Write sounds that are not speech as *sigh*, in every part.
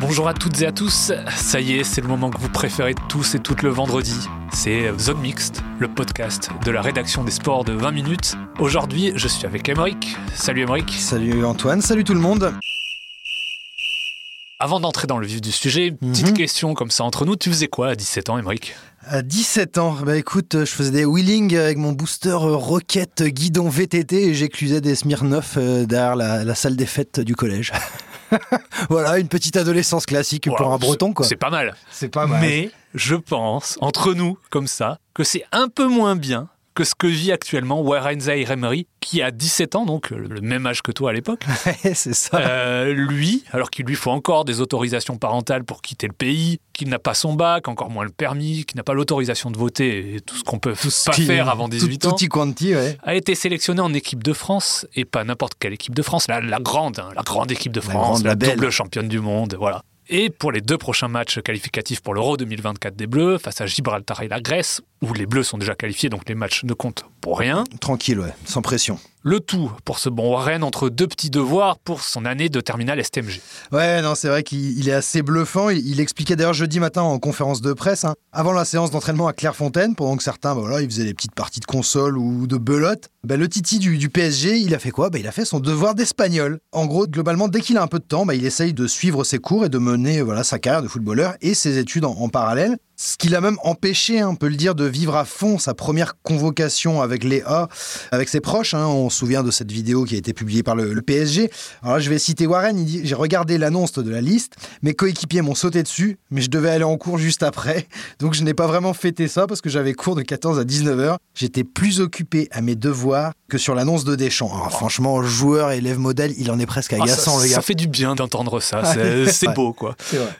Bonjour à toutes et à tous, ça y est, c'est le moment que vous préférez tous et toutes le vendredi. C'est Zone Mixte, le podcast de la rédaction des sports de 20 minutes. Aujourd'hui, je suis avec Emeric. Salut Emeric. Salut Antoine, salut tout le monde. Avant d'entrer dans le vif du sujet, petite Mhm. question comme ça entre nous, tu faisais quoi à 17 ans Emeric À 17 ans, bah écoute, je faisais des wheelings avec mon booster Rocket guidon VTT et j'éclusais des Smirnoff euh, derrière la, la salle des fêtes du collège. *laughs* *laughs* voilà, une petite adolescence classique pour un breton quoi. C'est pas mal. C'est pas mal. Mais je pense, entre nous, comme ça, que c'est un peu moins bien que ce que vit actuellement Warren Zaire Emery, qui a 17 ans, donc le même âge que toi à l'époque. *laughs* C'est ça. Euh, lui, alors qu'il lui faut encore des autorisations parentales pour quitter le pays, qu'il n'a pas son bac, encore moins le permis, qu'il n'a pas l'autorisation de voter et tout ce qu'on peut pas qui- faire avant 18 tout, ans, Tutti quanti, ouais. a été sélectionné en équipe de France, et pas n'importe quelle équipe de France, la, la grande, hein, la grande équipe de La France, grande, la, la double championne du monde, voilà. Et pour les deux prochains matchs qualificatifs pour l'Euro 2024 des Bleus, face à Gibraltar et la Grèce, où les Bleus sont déjà qualifiés, donc les matchs ne comptent pour rien. Tranquille, ouais, sans pression. Le tout pour ce bon Warren entre deux petits devoirs pour son année de terminale STMG. Ouais, non, c'est vrai qu'il il est assez bluffant. Il, il expliquait d'ailleurs jeudi matin en conférence de presse, hein, avant la séance d'entraînement à Clairefontaine, pendant que certains, bah, voilà, ils faisaient des petites parties de console ou de belote. Bah, le Titi du, du PSG, il a fait quoi? Bah, Il a fait son devoir d'espagnol. En gros, globalement, dès qu'il a un peu de temps, bah, il essaye de suivre ses cours et de mener voilà, sa carrière de footballeur et ses études en, en parallèle. Ce qui l'a même empêché, hein, on peut le dire, de vivre à fond sa première convocation avec les A, avec ses proches. hein. On se souvient de cette vidéo qui a été publiée par le, le PSG. Alors là, je vais citer Warren, il dit J'ai regardé l'annonce de la liste, mes coéquipiers m'ont sauté dessus, mais je devais aller en cours juste après. Donc je n'ai pas vraiment fêté ça parce que j'avais cours de 14 à 19h. J'étais plus occupé à mes devoirs que sur l'annonce de Deschamps. Alors franchement, joueur, élève modèle, il en est presque Ah, agaçant, ça, le gars. ça fait du bien d'entendre ça, *laughs* c'est beau quoi.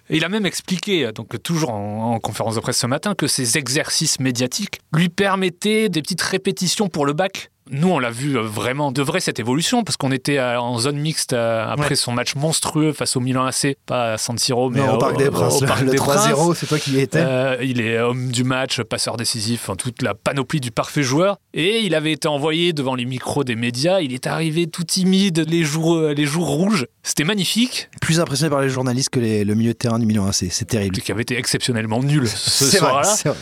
Et il a même expliqué, donc toujours en, en conférence de presse ce matin, que ces exercices médiatiques lui permettaient des petites répétitions pour le bac. Nous, on l'a vu euh, vraiment de vrai cette évolution, parce qu'on était euh, en zone mixte euh, après Ouais. son match monstrueux face au Milan AC, pas à San Siro, mais Non, au Parc des Princes, au Parc le des Princes. 3-0, c'est toi qui y étais. Euh, il est homme du match, passeur décisif, enfin, toute la panoplie du parfait joueur. Et il avait été envoyé devant les micros des médias. Il est arrivé tout timide, les joues, euh, les joues rouges. C'était magnifique, Plus impressionné par les journalistes que les- le milieu de terrain du Milan AC. C'est terrible. qui avait été exceptionnellement nul ce C'est vrai, soir-là.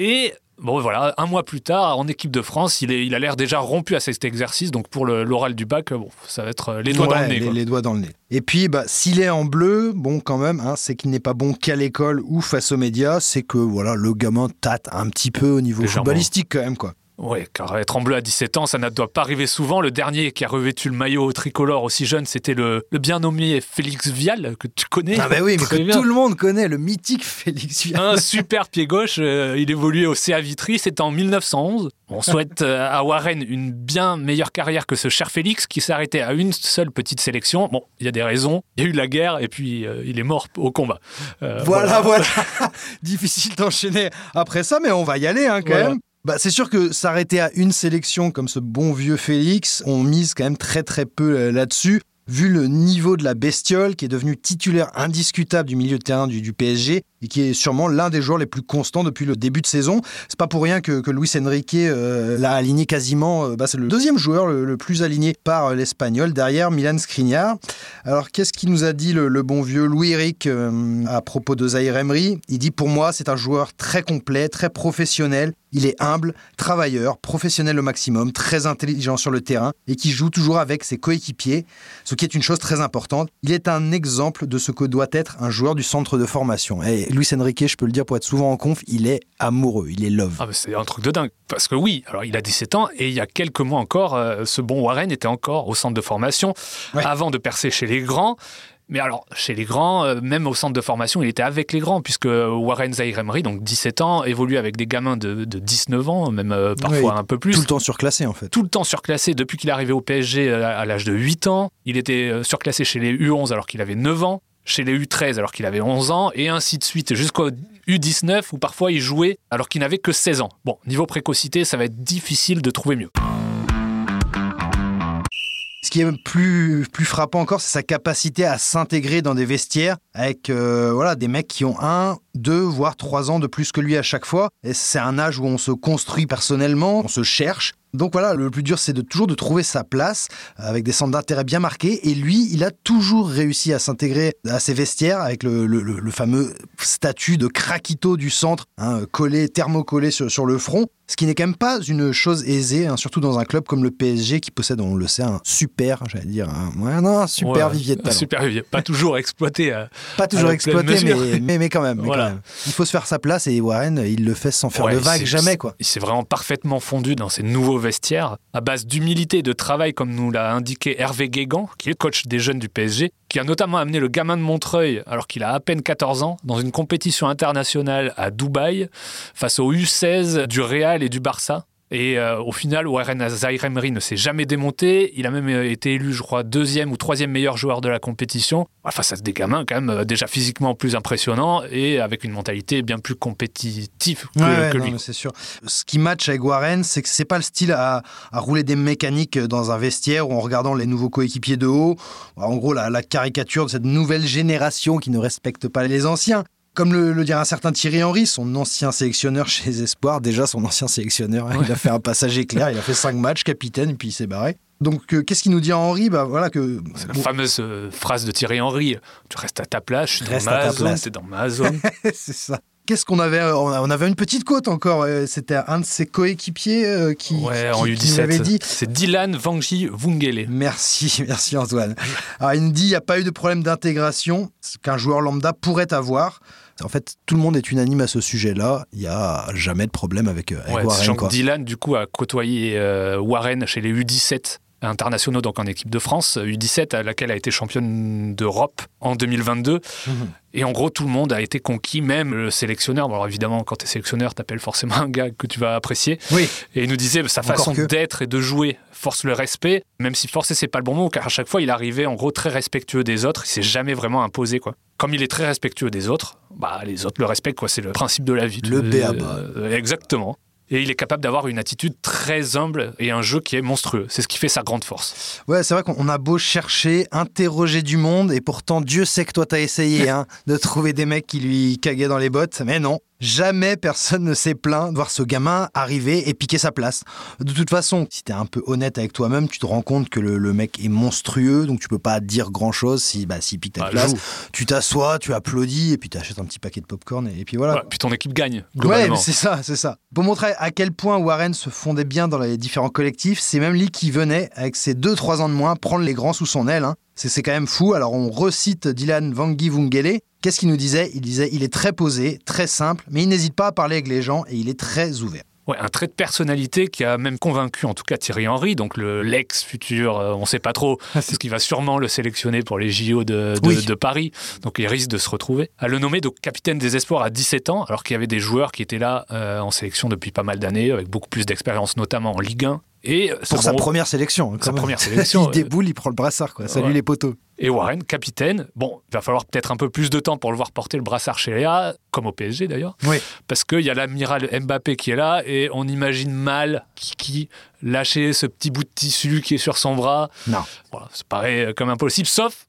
Et bon, voilà, un mois plus tard, en équipe de France, il, est, il a l'air déjà rompu à cet exercice. Donc pour l'oral du bac, bon, ça va être euh, les doigts dans le Ouais, nez. Les, quoi. les doigts dans le nez. Et puis, bah, s'il est en bleu, bon, quand même, hein, c'est qu'il n'est pas bon qu'à l'école ou face aux médias. C'est que voilà, le gamin tâte un petit peu au niveau Légèrement. footballistique quand même, quoi. Ouais, car être en bleu à 17 ans, ça ne doit pas arriver souvent. Le dernier qui a revêtu le maillot tricolore aussi jeune, c'était le, le bien nommé Félix Vial, que tu connais. Ah bah oui, mais que bien. tout le monde connaît, le mythique Félix Vial. Un super pied gauche, euh, il évoluait au CA Vitry, c'était en 1911. On souhaite euh, à Warren une bien meilleure carrière que ce cher Félix qui s'est arrêté à une seule petite sélection. Bon, il y a des raisons, il y a eu la guerre et puis euh, il est mort au combat. Voilà, voilà. *laughs* Difficile d'enchaîner après ça, mais on va y aller hein, quand Voilà. même. Bah, c'est sûr que s'arrêter à une sélection comme ce bon vieux Félix, on mise quand même très très peu euh, là-dessus. Vu le niveau de la bestiole qui est devenu titulaire indiscutable du milieu de terrain du, PSG et qui est sûrement l'un des joueurs les plus constants depuis le début de saison. C'est pas pour rien que, Luis Enrique euh, l'a aligné quasiment. euh, bah, c'est le deuxième joueur le, plus aligné par euh, l'Espagnol derrière Milan Skriniar. Alors qu'est-ce qu'il nous a dit le, bon vieux Louis Eric à propos de Zaire Emery? Il dit pour moi c'est un joueur très complet, très professionnel. Il est humble, travailleur, professionnel au maximum, très intelligent sur le terrain et qui joue toujours avec ses coéquipiers, ce qui est une chose très importante. Il est un exemple de ce que doit être un joueur du centre de formation. Et Luis Enrique, je peux le dire pour être souvent en conf, il est amoureux, il est love. Ah, c'est un truc de dingue. Parce que oui, alors il a 17 ans et il y a quelques mois encore, euh, ce bon Warren était encore au centre de formation Ouais. avant de percer chez les grands. Mais alors, chez les grands, euh, même au centre de formation, il était avec les grands, puisque Warren Zahir Emery, donc 17 ans, évolue avec des gamins de, de 19 ans, même euh, parfois Oui, un peu plus. Tout le temps surclassé en fait. Tout le temps surclassé depuis qu'il est arrivé au PSG euh, à l'âge de 8 ans. Il était surclassé chez les U11 alors qu'il avait 9 ans, chez les U13 alors qu'il avait 11 ans, et ainsi de suite jusqu'au U19 où parfois il jouait alors qu'il n'avait que 16 ans. Bon, niveau précocité, ça va être difficile de trouver mieux. Ce qui est plus, plus frappant encore, c'est sa capacité à s'intégrer dans des vestiaires avec euh, voilà, des mecs qui ont un, deux, voire trois ans de plus que lui à chaque fois. Et c'est un âge où on se construit personnellement, on se cherche. Donc voilà, le plus dur, c'est de toujours de trouver sa place avec des centres d'intérêt bien marqués. Et lui, il a toujours réussi à s'intégrer à ses vestiaires avec le, le- le- le fameux statut de craquito du centre, hein, collé, thermocollé sur, sur le front. Ce qui n'est quand même pas une chose aisée, hein, surtout dans un club comme le PSG qui possède, on le sait, un super, j'allais dire, un, ouais, non, un super Ouais, vivier de un. Super vivier. Pas toujours exploité. euh, Pas toujours exploité, mais, mais, mais quand même. mais Voilà. Même. Il faut se faire sa place et Warren, il le fait sans faire Ouais, de vagues, c'est- jamais quoi. Il s'est vraiment parfaitement fondu dans ces nouveaux vestiaires, à base d'humilité et de travail, comme nous l'a indiqué Hervé Guégan, qui est coach des jeunes du PSG, qui a notamment amené le gamin de Montreuil, alors qu'il a à peine 14 ans, dans une compétition internationale à Dubaï, face aux U16 du Real et du Barça. Et euh, au final, Warren Zahir Emery ne s'est jamais démonté. Il a même euh, été élu, je crois, deuxième ou troisième meilleur joueur de la compétition. Enfin, face à des gamins quand même euh, déjà physiquement plus impressionnants et avec une mentalité bien plus compétitive que, Ouais, ouais, que non, lui. c'est sûr. Ce qui match avec Warren, c'est que c'est pas le style à, à rouler des mécaniques dans un vestiaire ou en regardant les nouveaux coéquipiers de haut. En gros, la, la caricature de cette nouvelle génération qui ne respecte pas les anciens. Comme le, le dirait un certain Thierry Henry, son ancien sélectionneur chez les Espoirs, déjà son ancien sélectionneur, hein, il a fait un passage éclair, il a fait cinq matchs, capitaine, puis il s'est barré. Donc, euh, qu'est-ce qu'il nous dit Henry? Bah, voilà que C'est la fameuse euh, phrase de Thierry Henry Tu restes à ta place, je suis dans à ma zone, t'es dans ma zone. *laughs* c'est ça. Qu'est-ce qu'on avait euh, On avait une petite côte encore. euh, C'était un de ses coéquipiers euh, qui, ouais, qui- en qui nous avait U17. dit. C'est Dylan Vangi Vungele. Merci, *laughs* merci Antoine. Alors, il me dit il n'y a pas eu de problème d'intégration qu'un joueur lambda pourrait avoir. En fait, tout le monde est unanime à ce sujet-là. Il n'y a jamais de problème avec, avec Ouais, Warren. quoi. Dylan, du coup, a côtoyé euh, Warren chez les U17 internationaux, donc en équipe de France, U17, à laquelle a été championne d'Europe en 2022. Mhm. Et en gros, tout le monde a été conquis, même le sélectionneur. Bon, alors évidemment, quand tu es sélectionneur, tu appelles forcément un gars que tu vas apprécier. Oui, Et il nous disait sa Encore façon que. d'être et de jouer force le respect, même si forcer c'est pas le bon mot, car à chaque fois il arrivait en gros très respectueux des autres, il s'est jamais vraiment imposé quoi. Comme il est très respectueux des autres, bah les autres le respectent quoi, c'est le principe de la vie. Le b.a.-ba. euh, exactement. Et il est capable d'avoir une attitude très humble et un jeu qui est monstrueux. C'est ce qui fait sa grande force. ouais, c'est vrai qu'on a beau chercher, interroger du monde, et pourtant Dieu sait que toi t'as essayé *laughs* hein, de trouver des mecs qui lui cagaient dans les bottes, mais non. Jamais personne ne s'est plaint de voir ce gamin arriver et piquer sa place. De toute façon, si t'es un peu honnête avec toi-même, tu te rends compte que le, le mec est monstrueux, donc tu peux pas dire grand-chose si bah, s'il pique ta Bah, place. joue. Tu t'assois, tu applaudis, et puis tu achètes un petit paquet de popcorn, et, et puis voilà. Ouais, puis ton équipe gagne Ouais, c'est ça, c'est ça. Pour montrer à quel point Warren se fondait bien dans les différents collectifs, c'est même lui qui venait, avec ses 2-3 ans de moins, prendre les grands sous son aile. hein. C'est c'est quand même fou. Alors on recite Dylan Vangi Vungele. Qu'est-ce qu'il nous disait? Il disait il est très posé, très simple, mais il n'hésite pas à parler avec les gens et il est très ouvert. Ouais, un trait de personnalité qui a même convaincu en tout cas Thierry Henry, donc le- l'ex-futur, euh, on sait pas trop, parce qu'il va sûrement le sélectionner pour les JO de, de- Oui. de Paris, donc il risque de se retrouver, à le nommer donc capitaine des espoirs à 17 ans, alors qu'il y avait des joueurs qui étaient là euh, en sélection depuis pas mal d'années, avec beaucoup plus d'expérience, notamment en Ligue 1. Et, ce Pour sa bon- première sélection. hein, Sa même. première sélection, *laughs* il euh, déboule, il prend le brassard. Quoi. Salut Ouais. les poteaux. Et Warren, capitaine. Bon, il va falloir peut-être un peu plus de temps pour le voir porter le brassard chez Léa, comme au PSG d'ailleurs. Oui. parce qu'il y a l'amiral Mbappé qui est là et on imagine mal Kiki lâcher ce petit bout de tissu qui est sur son bras. Non. Voilà, ça paraît comme impossible, sauf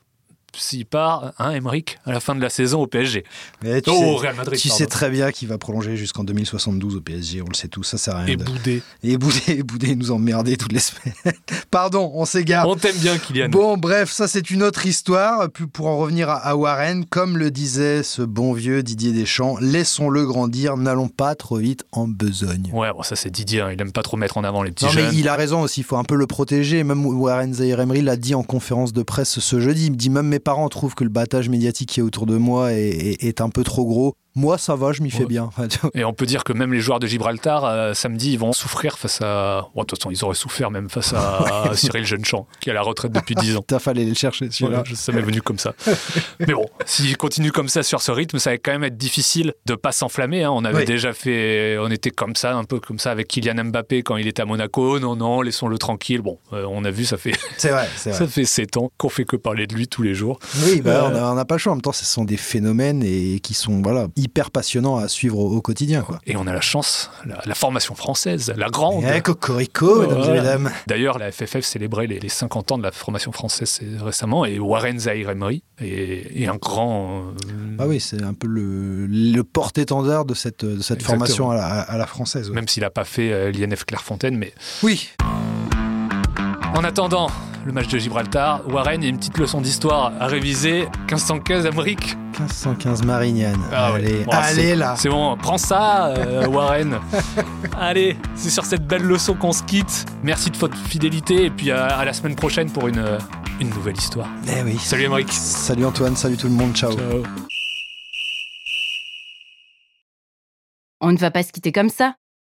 s'il part, hein, Emmerich, à la fin de la saison au PSG. Mais tu Oh, sais, Real Madrid, tu sais très bien qu'il va prolonger jusqu'en 2072 au PSG. On le sait tous, ça sert à rien. Et de- boudé. Et Boudé, et *laughs* Boudé nous emmerder toutes les semaines. *laughs* Pardon, on s'égare. On t'aime bien, Kylian. Bon, bref, ça c'est une autre histoire. Puis Pour en revenir à, Warren, comme le disait ce bon vieux Didier Deschamps, laissons-le grandir, n'allons pas trop vite en besogne. Ouais, bon, ça c'est Didier, hein, il aime pas trop mettre en avant les petits Non mais il a raison aussi, il faut un peu le protéger. Même Warren Zahir Emery l'a dit en conférence de presse ce jeudi. Il me dit même mes parents trouvent que le battage médiatique qui est autour de moi est- est un peu trop gros. Moi, ça va, je m'y fais Ouais. bien. Et on peut dire que même les joueurs de Gibraltar, euh, samedi, ils vont souffrir face à. Bon, de toute façon, ils auraient souffert même face à *laughs* Cyril Jeunechamp, qui est à la retraite depuis 10 ans. *laughs* T'as fallait le chercher celui-là. Ça m'est venu comme ça. *laughs* Mais bon, s'il continue comme ça sur ce rythme, ça va quand même être difficile de pas s'enflammer. hein. On avait Oui. déjà fait, on était comme ça, un peu comme ça avec Kylian Mbappé quand il était à Monaco. Non, non, laissons-le tranquille. Bon, euh, on a vu, ça fait, C'est vrai, c'est vrai. ça fait 7 ans qu'on fait que parler de lui tous les jours. Oui, bah, Euh, on n'a on n'a pas le choix. En même temps, ce sont des phénomènes et qui sont voilà, hyper passionnants à suivre au, au quotidien. Quoi. Et on a la chance, la, la formation française, la grande. Eh, cocorico, mesdames Voilà. et mesdames. D'ailleurs, la FFF célébrait les, les 50 ans de la formation française c'est- récemment et Warren Zahir Emery est, est un grand. euh, Ah oui, c'est un peu le, le porte-étendard de cette, de cette Exactement. formation à la, à la française. ouais. Même s'il n'a pas fait euh, l'INF Clairefontaine, mais Oui, En attendant le match de Gibraltar, Warren, il y a une petite leçon d'histoire à réviser. 1515 Amérique. 1515 Marignane. Ah ouais. allez, Bon, allez là. C'est bon, prends ça, euh, Warren. *laughs* Allez, c'est sur cette belle leçon qu'on se quitte. Merci de votre fidélité et puis à, à la semaine prochaine pour une, euh, une nouvelle histoire. Eh oui. Salut Amérique. Salut Antoine, salut tout le monde, ciao. Ciao. On ne va pas se quitter comme ça.